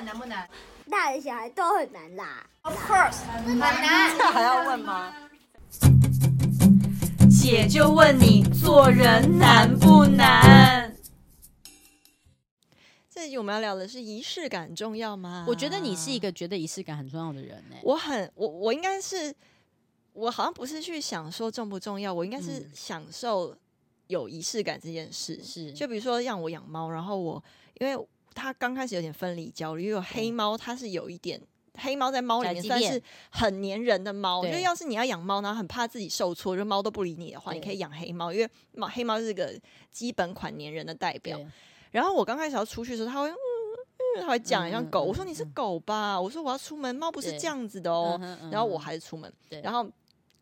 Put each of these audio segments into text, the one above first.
们难不难？大人小孩都很难啦。Of course，很难。这还要问吗？姐就问你，做人难不难？这集我们要聊的是仪式感重要吗？我觉得你是一个觉得仪式感很重要的人呢、欸。我很，我我应该是，我好像不是去想说重不重要，我应该是享受有仪式感这件事。是，就比如说让我养猫，然后我因为它刚开始有点分离焦虑，因为黑猫它是有一点。黑猫在猫里面算是很粘人的猫，因为要是你要养猫，然后很怕自己受挫，就猫都不理你的话，你可以养黑猫，因为猫黑猫是个基本款粘人的代表。然后我刚开始要出去的时候，它会嗯嗯，它会讲很像狗。我说你是狗吧？我说我要出门，猫不是这样子的哦。然后我还是出门，然后。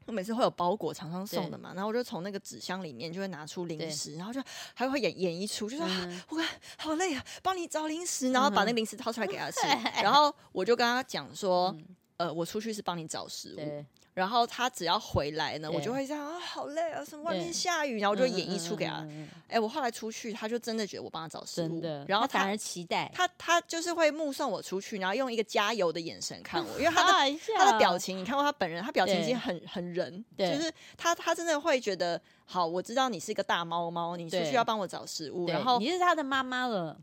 我每次会有包裹厂商送的嘛，然后我就从那个纸箱里面就会拿出零食，然后就还会演演一出，就说、嗯啊、我看好累啊，帮你找零食，然后把那个零食掏出来给他吃，嗯、然后我就跟他讲说，嗯、呃，我出去是帮你找食物。然后他只要回来呢，我就会这样啊，好累啊，什么外面下雨，然后我就演一出给他。哎、我后来出去，他就真的觉得我帮他找食物，然后他反而期待他，他就是会目送我出去，然后用一个加油的眼神看我，因为他的 他的表情，你看过他本人，他表情已经很很人，就是他他真的会觉得，好，我知道你是一个大猫猫，你出去要帮我找食物，然后你是他的妈妈了。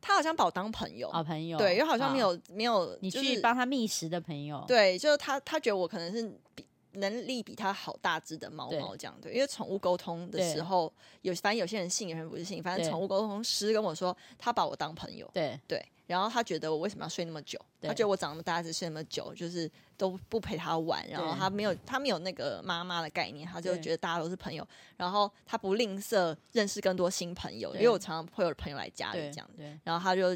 他好像把我当朋友，好朋友，对，因为好像没有好。没有，你去帮他觅食的朋友，对，就是他，他觉得我可能是比能力比他好大只的猫猫这样，对，因为宠物沟通的时候，有反正有些人信，有些人不是信，反正宠物沟通师跟我说，他把我当朋友，对。对。然后他觉得我为什么要睡那么久？他觉得我长那么大只睡那么久，就是都不陪他玩。然后他没有他没有那个妈妈的概念，他就觉得大家都是朋友。然后他不吝啬认识更多新朋友，因为我常常会有朋友来家里这样。然后他就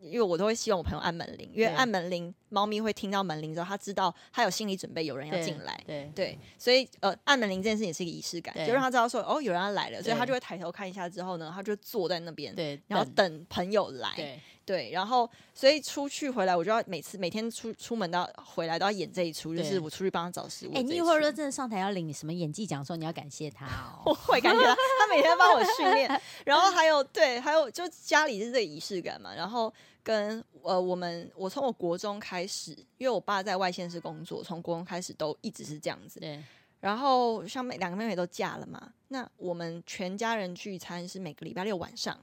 因为我都会希望我朋友按门铃，因为按门铃，猫咪会听到门铃之后，他知道他有心理准备，有人要进来。对对，所以呃，按门铃这件事情是一个仪式感，就让他知道说哦，有人要来了，所以他就会抬头看一下。之后呢，他就坐在那边，对，然后等朋友来。对。对，然后所以出去回来，我就要每次每天出出门到回来都要演这一出，就是我出去帮他找食物。哎，你一会儿说真的上台要领什么演技奖的时候，你要感谢他哦。我会感谢他，他每天帮我训练。然后还有对，还有就家里是这个仪式感嘛。然后跟呃我们，我从我国中开始，因为我爸在外县市工作，从国中开始都一直是这样子。对。然后像妹两个妹妹都嫁了嘛，那我们全家人聚餐是每个礼拜六晚上。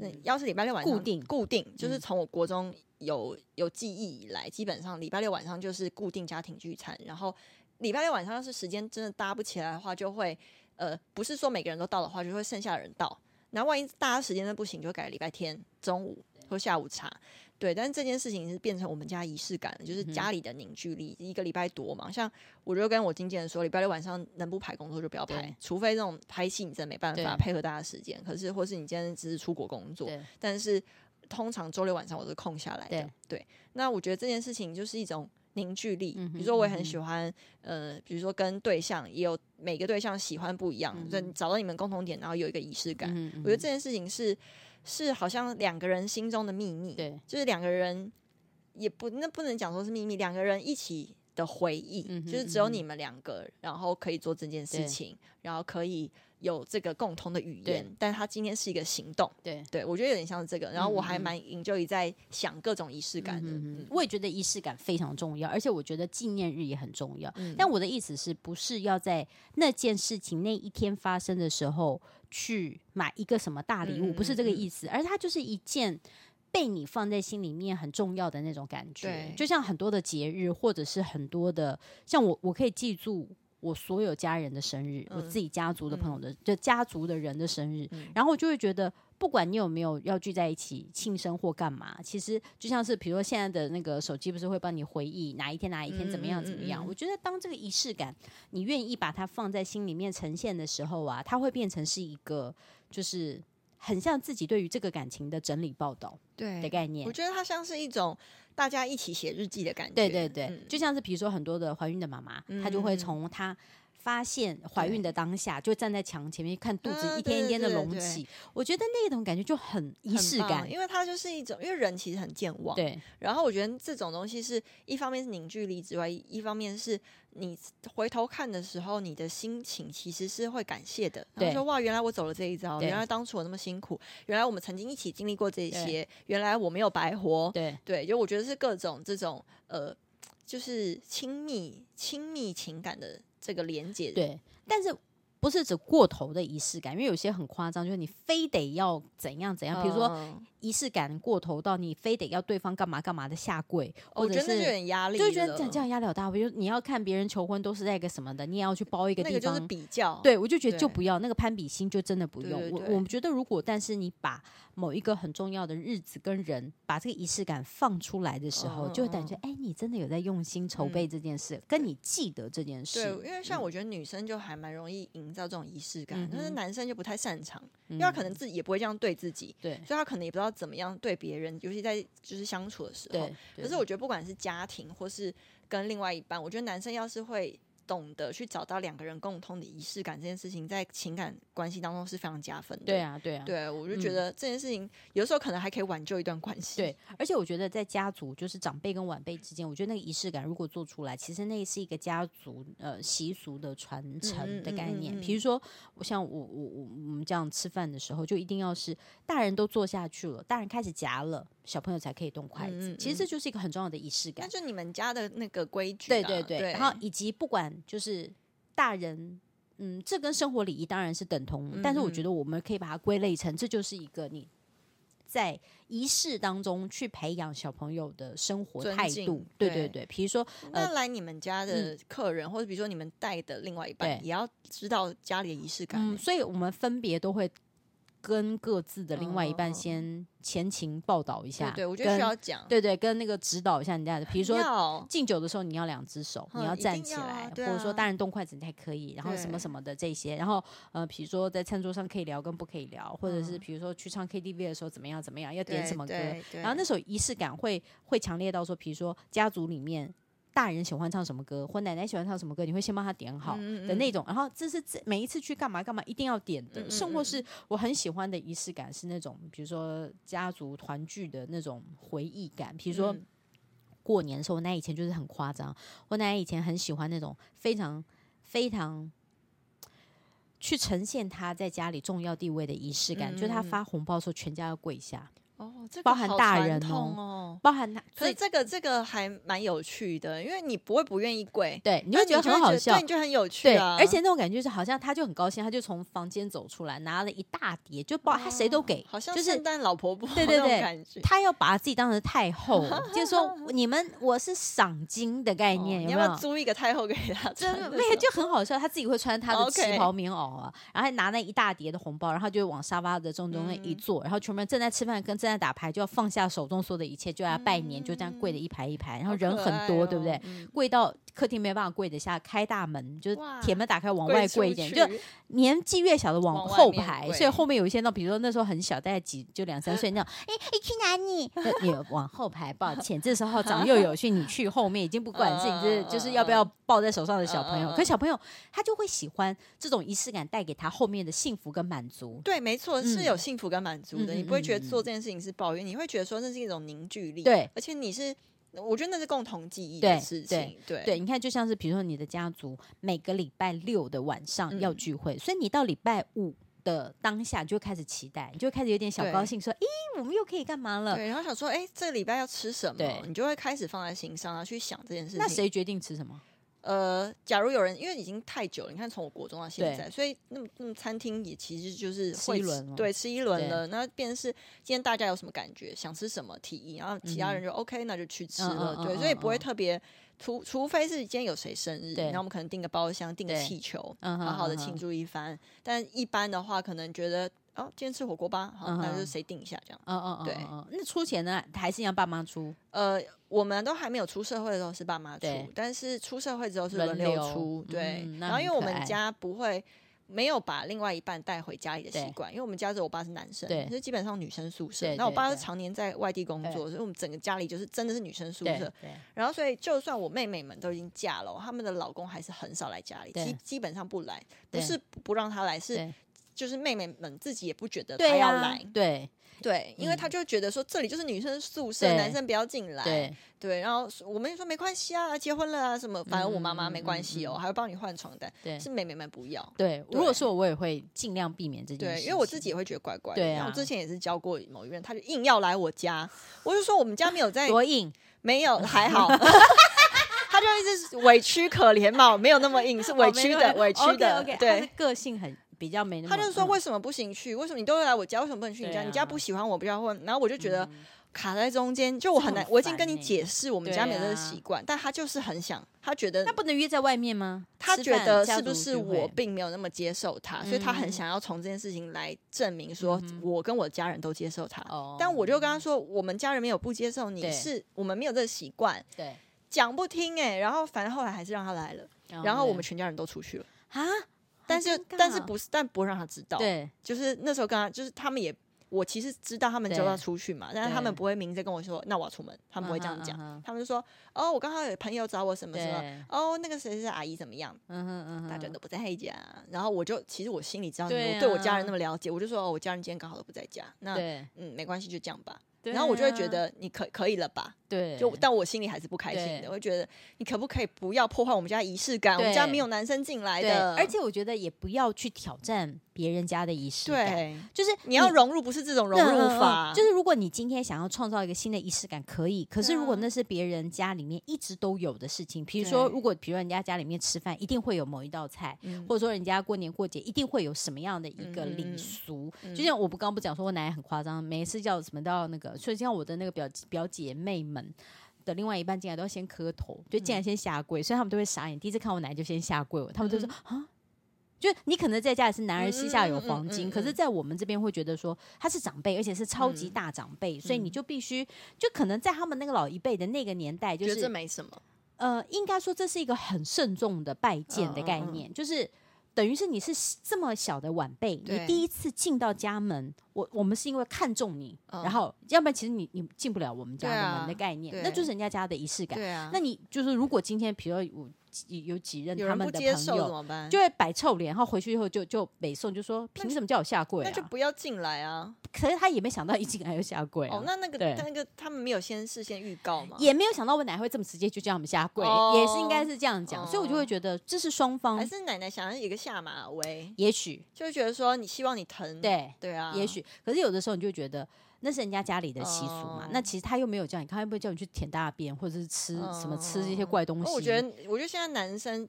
嗯，要是礼拜六晚上固定固定，就是从我国中有有记忆以来，基本上礼拜六晚上就是固定家庭聚餐。然后礼拜六晚上要是时间真的搭不起来的话，就会呃，不是说每个人都到的话，就会剩下的人到。那万一大家时间都不行，就改礼拜天中午或下午茶。对，但是这件事情是变成我们家仪式感，就是家里的凝聚力。嗯、一个礼拜多嘛，像我就跟我经纪人说，礼拜六晚上能不排工作就不要排，除非这种拍戏你真的没办法配合大家时间。可是或是你今天只是出国工作，但是通常周六晚上我是空下来的。对，对，那我觉得这件事情就是一种凝聚力。比如说我也很喜欢，嗯、呃，比如说跟对象也有每个对象喜欢不一样，就、嗯、找到你们共同点，然后有一个仪式感。嗯、我觉得这件事情是。是好像两个人心中的秘密，对，就是两个人也不那不能讲说是秘密，两个人一起的回忆，嗯、哼就是只有你们两个，然后可以做这件事情，然后可以有这个共同的语言，对但他今天是一个行动，对，对我觉得有点像是这个，然后我还蛮 enjoy 在想各种仪式感的，嗯嗯、我也觉得仪式感非常重要，而且我觉得纪念日也很重要，嗯、但我的意思是不是要在那件事情那一天发生的时候。去买一个什么大礼物，不是这个意思，而它就是一件被你放在心里面很重要的那种感觉。对。就像很多的节日，或者是很多的，像我，我可以记住我所有家人的生日，嗯、我自己家族的朋友的，嗯、就家族的人的生日，嗯、然后我就会觉得。不管你有没有要聚在一起庆生或干嘛，其实就像是比如说现在的那个手机，不是会帮你回忆哪一天哪一天怎么样怎么样？我觉得当这个仪式感，你愿意把它放在心里面呈现的时候啊，它会变成是一个就是很像自己对于这个感情的整理报道对的概念。我觉得它像是一种大家一起写日记的感觉。对对对，嗯、就像是比如说很多的怀孕的妈妈，她就会从她。发现怀孕的当下，就站在墙前面看肚子一天一天的隆起。我觉得那种感觉就很仪式感，因为它就是一种，因为人其实很健忘。对。然后我觉得这种东西是一方面是凝聚力之外，一方面是你回头看的时候，你的心情其实是会感谢的。对。说哇，原来我走了这一遭，原来当初我那么辛苦，原来我们曾经一起经历过这些，原来我没有白活。对。对，就我觉得是各种这种呃。就是亲密、亲密情感的这个连接，对，但是不是指过头的仪式感，因为有些很夸张，就是你非得要怎样怎样，比如说。仪式感过头到你非得要对方干嘛干嘛的下跪，或者是就有点压力，就觉得这样压力好大。比如你要看别人求婚都是在一个什么的，你也要去包一个地方，那个就是比较。对，我就觉得就不要那个攀比心，就真的不用。对对对，我我觉得如果但是你把某一个很重要的日子跟人把这个仪式感放出来的时候，嗯、就感觉哎、欸，你真的有在用心筹备这件事，嗯、跟你记得这件事。对，因为像我觉得女生就还蛮容易营造这种仪式感，但是男生就不太擅长，嗯、因为他可能自己也不会这样对自己，对，所以他可能也不知道怎么样对别人。尤其在就是相处的时候，可是我觉得不管是家庭或是跟另外一半，我觉得男生要是会。懂得去找到两个人共通的仪式感这件事情，在情感关系当中是非常加分的。对啊，对啊，对，我就觉得这件事情有时候可能还可以挽救一段关系。对，而且我觉得在家族，就是长辈跟晚辈之间，我觉得那个仪式感如果做出来，其实那是一个家族呃习俗的传承的概念。比如说，我像我我我我们这样吃饭的时候，就一定要是大人都坐下去了，大人开始夹了，小朋友才可以动筷子。其实这就是一个很重要的仪式感。那就你们家的那个规矩。对对对，对，然后以及不管。就是大人，嗯，这跟生活礼仪当然是等同，嗯、但是我觉得我们可以把它归类成，这就是一个你在仪式当中去培养小朋友的生活态度。对对对，比如说，那来你们家的客人，嗯、或者比如说你们带的另外一半，也要知道家里的仪式感。嗯，所以我们分别都会。跟各自的另外一半先前情报道一下，对，我觉得需要讲，对对，跟那个指导一下人家的，比如说敬酒的时候你要两只手，你要站起来，或者说大人动筷子你还可以，然后什么什么的这些，然后呃，比如说在餐桌上可以聊跟不可以聊，或者是比如说去唱 KTV 的时候怎么样怎么样，要点什么歌，然后那时候仪式感会会强烈到说，比如说家族里面。大人喜欢唱什么歌，或奶奶喜欢唱什么歌，你会先帮他点好的那种。嗯嗯、然后这是每一次去干嘛干嘛一定要点的。甚或、是我很喜欢的仪式感是那种，比如说家族团聚的那种回忆感。比如说过年的时候，我奶奶以前就是很夸张。我奶奶以前很喜欢那种非常非常去呈现她在家里重要地位的仪式感，就是她发红包的时候，全家要跪下。哦，这个包含大人哦，哦包含他，所以这个这个还蛮有趣的，因为你不会不愿意跪，对，你会觉得很好笑，对，你就很有趣啊。而且那种感觉是好像他就很高兴，他就从房间走出来，拿了一大叠，就包他谁都给，好像圣诞老婆婆，对 对对，他要把自己当成太后，就是说 你们我是赏金的概念，有没有？你要不要租一个太后给他？真的，那个就很好笑，他自己会穿他的旗袍棉袄啊，然后还拿那一大叠的红包，然后就往沙发的正中间一坐，然后全部人正在吃饭跟正在打牌，就要放。下手中所有的一切，就要拜年，就这样跪的一排一排，然后人很多，对不对？跪到客厅没办法跪得下，开大门，就是铁门打开往外跪一点，就年纪越小的往后排，所以后面有一些那，比如说那时候很小，大概几就两三岁那种，哎，你去哪里？你往后排，抱歉，这时候长幼有序，你去后面已经不管是你这就是要不要抱在手上的小朋友，可小朋友他就会喜欢这种仪式感带给他后面的幸福跟满足。对，没错，是有幸福跟满足的，你不会觉得做这件事情是抱怨，你会觉得。说那是一种凝聚力，对，而且你是，我觉得那是共同记忆的事情，对对，对，你看，就像是比如说你的家族每个礼拜六的晚上要聚会，嗯、所以你到礼拜五的当下就会开始期待，你就会开始有点小高兴，说，咦，我们又可以干嘛了？对，然后想说，哎，这个礼拜要吃什么？对你就会开始放在心上，然后去想这件事情。那谁决定吃什么？呃，假如有人，因为已经太久了，你看从我国中到现在，所以那么那么餐厅也其实就是会吃一轮，对，吃一轮了。那变成是今天大家有什么感觉，想吃什么提议，然后其他人就 OK，那就去吃了。嗯、对，所以不会特别，除除非是今天有谁生日，然后我们可能订个包厢，订个气球，好好的庆祝一番。但一般的话，可能觉得。哦，今天吃火锅吧，好，那就谁定一下这样。嗯嗯嗯，对。那出钱呢，还是要爸妈出？呃，我们都还没有出社会的时候是爸妈出，但是出社会之后是轮流出。对。然后因为我们家不会没有把另外一半带回家里的习惯，因为我们家只有我爸是男生，对，所以基本上女生宿舍。那我爸是常年在外地工作，所以我们整个家里就是真的是女生宿舍。然后所以就算我妹妹们都已经嫁了，他们的老公还是很少来家里，基基本上不来，不是不让他来，是就是妹妹们自己也不觉得她要来，对。对，因为她就觉得说这里就是女生宿舍，男生不要进来。对，对，然后我们说没关系啊，结婚了啊什么，反正我妈妈没关系哦，还会帮你换床单。对，是妹妹们不要。对，如果说我，我也会尽量避免这件事。对，因为我自己也会觉得怪怪的。对啊，我之前也是教过某一任，他就硬要来我家，我就说我们家没有在 多硬，没有 还好，他就一直委屈可怜嘛，没有那么硬，是委屈的，委屈的。对，个性很。比较没那么，他就是说为什么不行去？为什么你都会来我家？为什么不能去你家？你家不喜欢我，不要问。然后我就觉得卡在中间，就我很难。我已经跟你解释，我们家没有这个习惯，但他就是很想，他觉得那不能约在外面吗？他觉得是不是我并没有那么接受他，所以他很想要从这件事情来证明说我跟我的家人都接受他。但我就跟他说，我们家人没有不接受你，是我们没有这个习惯。对，讲不听哎，然后反正后来还是让他来了，然后我们全家人都出去了啊。但是但是不是，但不会让他知道。对，就是那时候跟他，就是他们也，我其实知道他们就要出去嘛，但是他们不会明着跟我说，那我要出门，他们不会这样讲，他们就说，哦，我刚好有朋友找我什么什么，哦，那个谁谁阿姨怎么样，嗯哼嗯大家都不在家，然后我就其实我心里知道，我对我家人那么了解，我就说，哦，我家人今天刚好都不在家，那嗯没关系，就这样吧。然后我就会觉得你可可以了吧？对，就但我心里还是不开心的。我会觉得你可不可以不要破坏我们家仪式感？我们家没有男生进来的，而且我觉得也不要去挑战别人家的仪式感。对，就是你要融入，不是这种融入法。就是如果你今天想要创造一个新的仪式感，可以。可是如果那是别人家里面一直都有的事情，比如说，如果比如人家家里面吃饭一定会有某一道菜，或者说人家过年过节一定会有什么样的一个礼俗，就像我不刚不讲说我奶奶很夸张，每次叫什么都要那个，所以像我的那个表表姐妹们。的另外一半进来都要先磕头，就进来先下跪，所以他们都会傻眼。第一次看我奶奶就先下跪，他们就说啊，就你可能在家里是男儿膝下有黄金，可是在我们这边会觉得说他是长辈，而且是超级大长辈，所以你就必须就可能在他们那个老一辈的那个年代，就是这没什么。呃，应该说这是一个很慎重的拜见的概念，就是。等于是你是这么小的晚辈，你第一次进到家门，我我们是因为看中你，然后要不然其实你你进不了我们家的门的概念，那就是人家家的仪式感。对啊那你就是如果今天，比如说我。有几任他们的朋友就会摆臭脸，然后回去以后就就北宋就说凭什么叫我下跪？那就不要进来啊！可是他也没想到一进来就下跪哦。那那个那个他们没有先事先预告吗？也没有想到我奶奶会这么直接就叫他们下跪，也是应该是这样讲。所以我就会觉得这是双方还是奶奶想要一个下马威？也许就是觉得说你希望你疼，对对啊，也许。可是有的时候你就觉得。那是人家家里的习俗嘛？那其实他又没有叫你，他又不会叫你去舔大便，或者是吃什么吃这些怪东西。我觉得，我觉得现在男生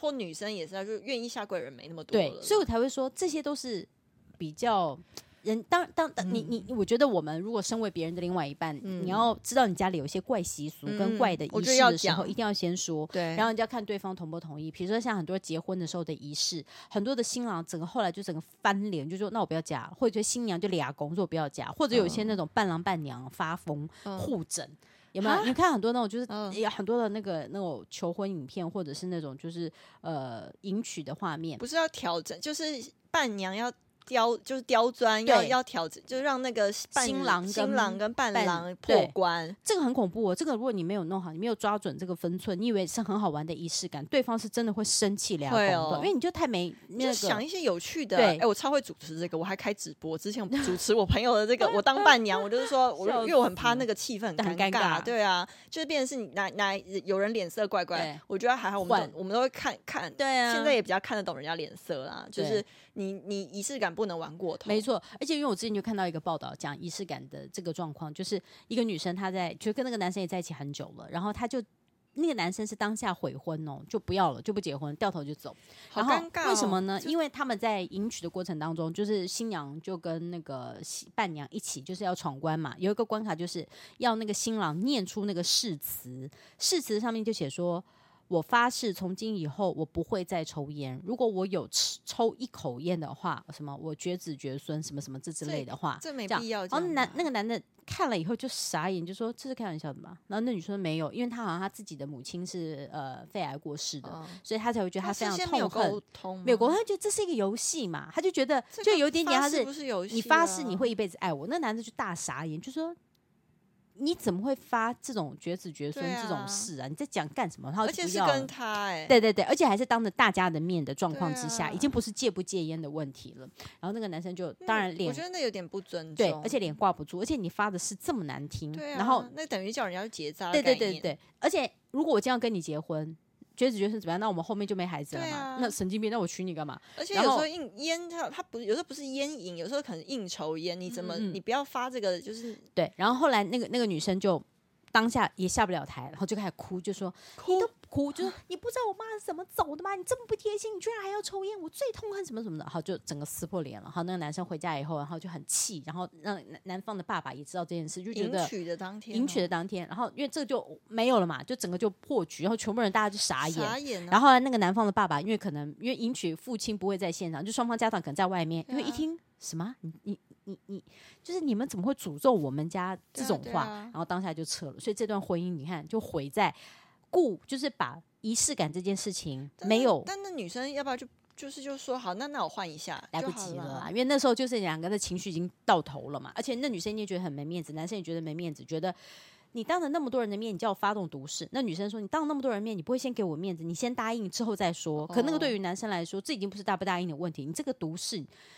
或女生也是，就愿意下跪的人没那么多。对，所以我才会说这些都是比较。人当当当，你你，我觉得我们如果身为别人的另外一半，你要知道你家里有一些怪习俗跟怪的仪式的时候，一定要先说。对，然后你就要看对方同不同意。比如说像很多结婚的时候的仪式，很多的新郎整个后来就整个翻脸，就说那我不要嫁，或者新娘就俩公说我不要嫁，或者有一些那种伴郎伴娘发疯互整，有没有？你看很多那种就是有很多的那个那种求婚影片，或者是那种就是呃迎娶的画面，不是要调整，就是伴娘要。刁就是刁钻，要要调整，就是让那个新郎新郎跟伴郎破关，这个很恐怖哦。这个如果你没有弄好，你没有抓准这个分寸，你以为是很好玩的仪式感，对方是真的会生气两公分，因为你就太没那个想一些有趣的。哎，我超会主持这个，我还开直播。之前 主持我朋友的这个，我当伴娘，我就是说，我 因为我很怕那个气氛很尴尬，对啊，就是变成是你哪哪有人脸色怪怪，我觉得还好，我们我们都会看看，对啊，现在也比较看得懂人家脸色啦，就是你你仪式感。不能玩过头，没错。而且因为我之前就看到一个报道，讲仪式感的这个状况，就是一个女生她在就跟那个男生也在一起很久了，然后她就那个男生是当下悔婚哦，就不要了，就不结婚，掉头就走。好尴尬哦。为什么呢？因为他们在迎娶的过程当中，就是新娘就跟那个伴娘一起，就是要闯关嘛。有一个关卡就是要那个新郎念出那个誓词，誓词上面就写说。我发誓从今以后我不会再抽烟。如果我有吃抽一口烟的话，什么我绝子绝孙，什么什么这之类的话，这，这没必要。然后男那个男的看了以后就傻眼，就说这是开玩笑的嘛。然后那女生没有，因为她好像她自己的母亲是呃肺癌过世的，哦、所以她才会觉得她非常痛恨。没有沟通，没有沟通，他觉得这是一个游戏嘛，他就觉得就有点点他是，是不是游戏？你发誓你会一辈子爱我，那男的就大傻眼，就说。你怎么会发这种绝子绝孙这种事啊？啊你在讲干什么？他而且是跟他哎、欸，对对对，而且还是当着大家的面的状况之下，啊、已经不是戒不戒烟的问题了。然后那个男生就当然脸，我觉得那有点不尊重，对，而且脸挂不住，而且你发的是这么难听，对啊、然后那等于叫人家结扎，对对对对，而且如果我这样跟你结婚。绝子绝孙怎么样？那我们后面就没孩子了嘛？啊、那神经病！那我娶你干嘛？而且有时候应烟，他他不有时候不是烟瘾，有时候可能应酬烟。你怎么、嗯、你不要发这个？就是对。然后后来那个那个女生就当下也下不了台，然后就开始哭，就说哭。哭，就是你不知道我妈是怎么走的吗？你这么不贴心，你居然还要抽烟，我最痛恨什么什么的。好，就整个撕破脸了。好，那个男生回家以后，然后就很气，然后让男男方的爸爸也知道这件事，就觉得迎娶的当天，迎娶的当天，然后因为这个就没有了嘛，就整个就破局，然后全部人大家就傻眼。傻眼啊、然后那个男方的爸爸，因为可能因为迎娶父亲不会在现场，就双方家长可能在外面，因为一听什么你你你你，就是你们怎么会诅咒我们家这种话？然后当下就撤了。所以这段婚姻你看就毁在。故就是把仪式感这件事情没有，但那女生要不要就就是就说好，那那我换一下，来不及了啦，因为那时候就是两个人的情绪已经到头了嘛，而且那女生也觉得很没面子，男生也觉得没面子，觉得。你当着那么多人的面，你叫我发动毒誓，那女生说：“你当着那么多人面，你不会先给我面子，你先答应之后再说。”可那个对于男生来说，这已经不是答不答应的问题。你这个毒誓，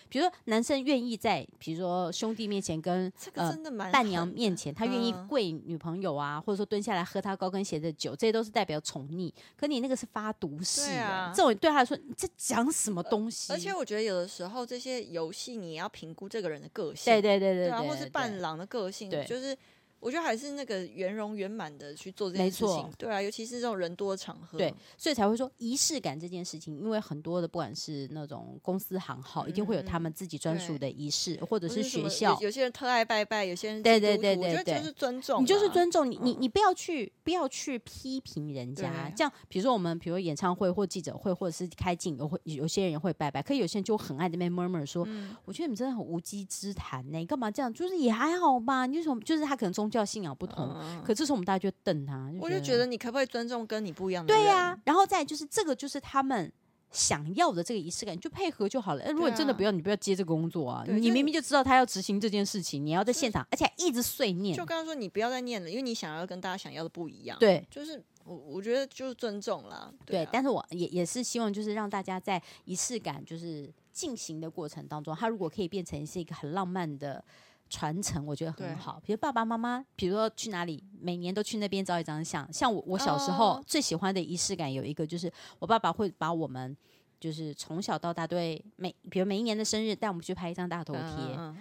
比如说男生愿意在，比如说兄弟面前跟呃伴娘面前，他愿意跪女朋友啊，或者说蹲下来喝他高跟鞋的酒，这些都是代表宠溺。可你那个是发毒誓，啊，这种对他来说，你这讲什么东西？而且我觉得有的时候这些游戏，你也要评估这个人的个性，对对对对，对，或是伴郎的个性，就是。我觉得还是那个圆融圆满的去做这件事情，对啊，尤其是这种人多的场合，对，所以才会说仪式感这件事情，因为很多的不管是那种公司行号，嗯、一定会有他们自己专属的仪式，或者是学校，有些人特爱拜拜，有些人对对对对，我觉得就是尊重，你就是尊重你，你你不要去不要去批评人家，这样，比如说我们比如说演唱会或记者会或者是开镜，有会有些人也会拜拜，可有些人就很爱在那边 murmur 说，嗯、我觉得你们真的很无稽之谈呢，你干嘛这样？就是也还好吧，你为什么？就是他可能宗教信仰不同。可这时候我们大家就瞪他，就我就觉得你可不可以尊重跟你不一样的人？对呀、啊，然后再就是这个就是他们想要的这个仪式感，就配合就好了。如果你真的不要，你不要接这个工作啊！你明明就知道他要执行这件事情，你要在现场，而且还一直碎念。就刚刚说你不要再念了，因为你想要跟大家想要的不一样。对，就是我我觉得就是尊重啦。对，啊、对，但是我也也是希望就是让大家在仪式感就是进行的过程当中，他如果可以变成是一个很浪漫的。传承我觉得很好，比如爸爸妈妈，比如说去哪里，每年都去那边照一张相。像我，我小时候最喜欢的仪式感有一个，就是我爸爸会把我们。就是从小到大，对每比如每一年的生日，带我们去拍一张大头贴，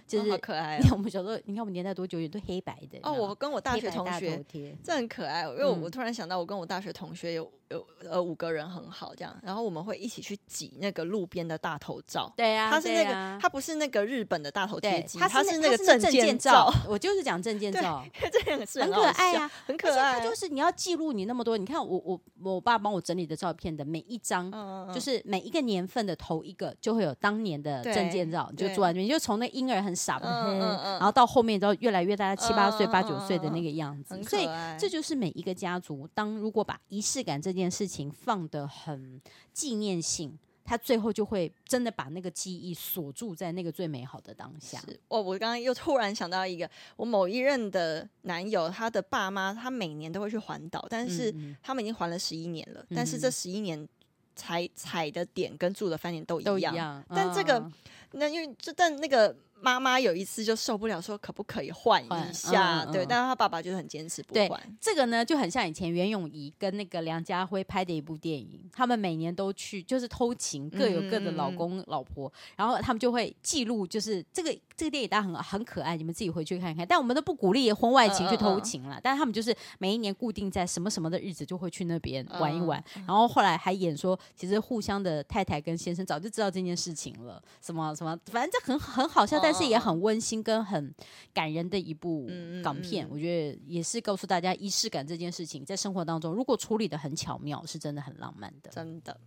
就是、哦、好可爱、哦。我们小时候，你看我们年代多久远，都黑白的。哦，我跟我大学同学，这很可爱。因为我突然想到，我跟我大学同学有有呃五个人很好，这样，然后我们会一起去挤那个路边的大头照。对啊，他是那个，啊、他不是那个日本的大头贴机，他是那个证件照。我就是讲证件照，这样是很，很可爱啊，很可爱。他就是你要记录你那么多，你看我我我爸帮我整理的照片的每一张，嗯嗯就是每一个年份的头。一个就会有当年的证件照，就坐在那边，就从那婴儿很傻然后到后面都越来越大，七八岁、八九岁的那个样子。所以这就是每一个家族，当如果把仪式感这件事情放得很纪念性，他最后就会真的把那个记忆锁住在那个最美好的当下。是哦，我刚刚又突然想到一个，我某一任的男友，他的爸妈，他每年都会去环岛，但是他们已经环了十一年了，嗯、但是这十一年。踩踩的点跟住的饭店都一样，但这个那因为这但那个。妈妈有一次就受不了，说可不可以换一下？嗯嗯、对，但是他爸爸就是很坚持不换。这个呢就很像以前袁咏仪跟那个梁家辉拍的一部电影，他们每年都去，就是偷情，各有各的老公老婆，嗯、然后他们就会记录，就是这个这个电影大家很很可爱，你们自己回去看看。但我们都不鼓励婚外情去偷情了，但是他们就是每一年固定在什么什么的日子就会去那边玩一玩，然后后来还演说，其实互相的太太跟先生早就知道这件事情了，什么什什么，反正这很很好笑，但是也很温馨跟很感人的一部港片。我觉得也是告诉大家仪式感这件事情，在生活当中如果处理的很巧妙，是真的很浪漫的，真的。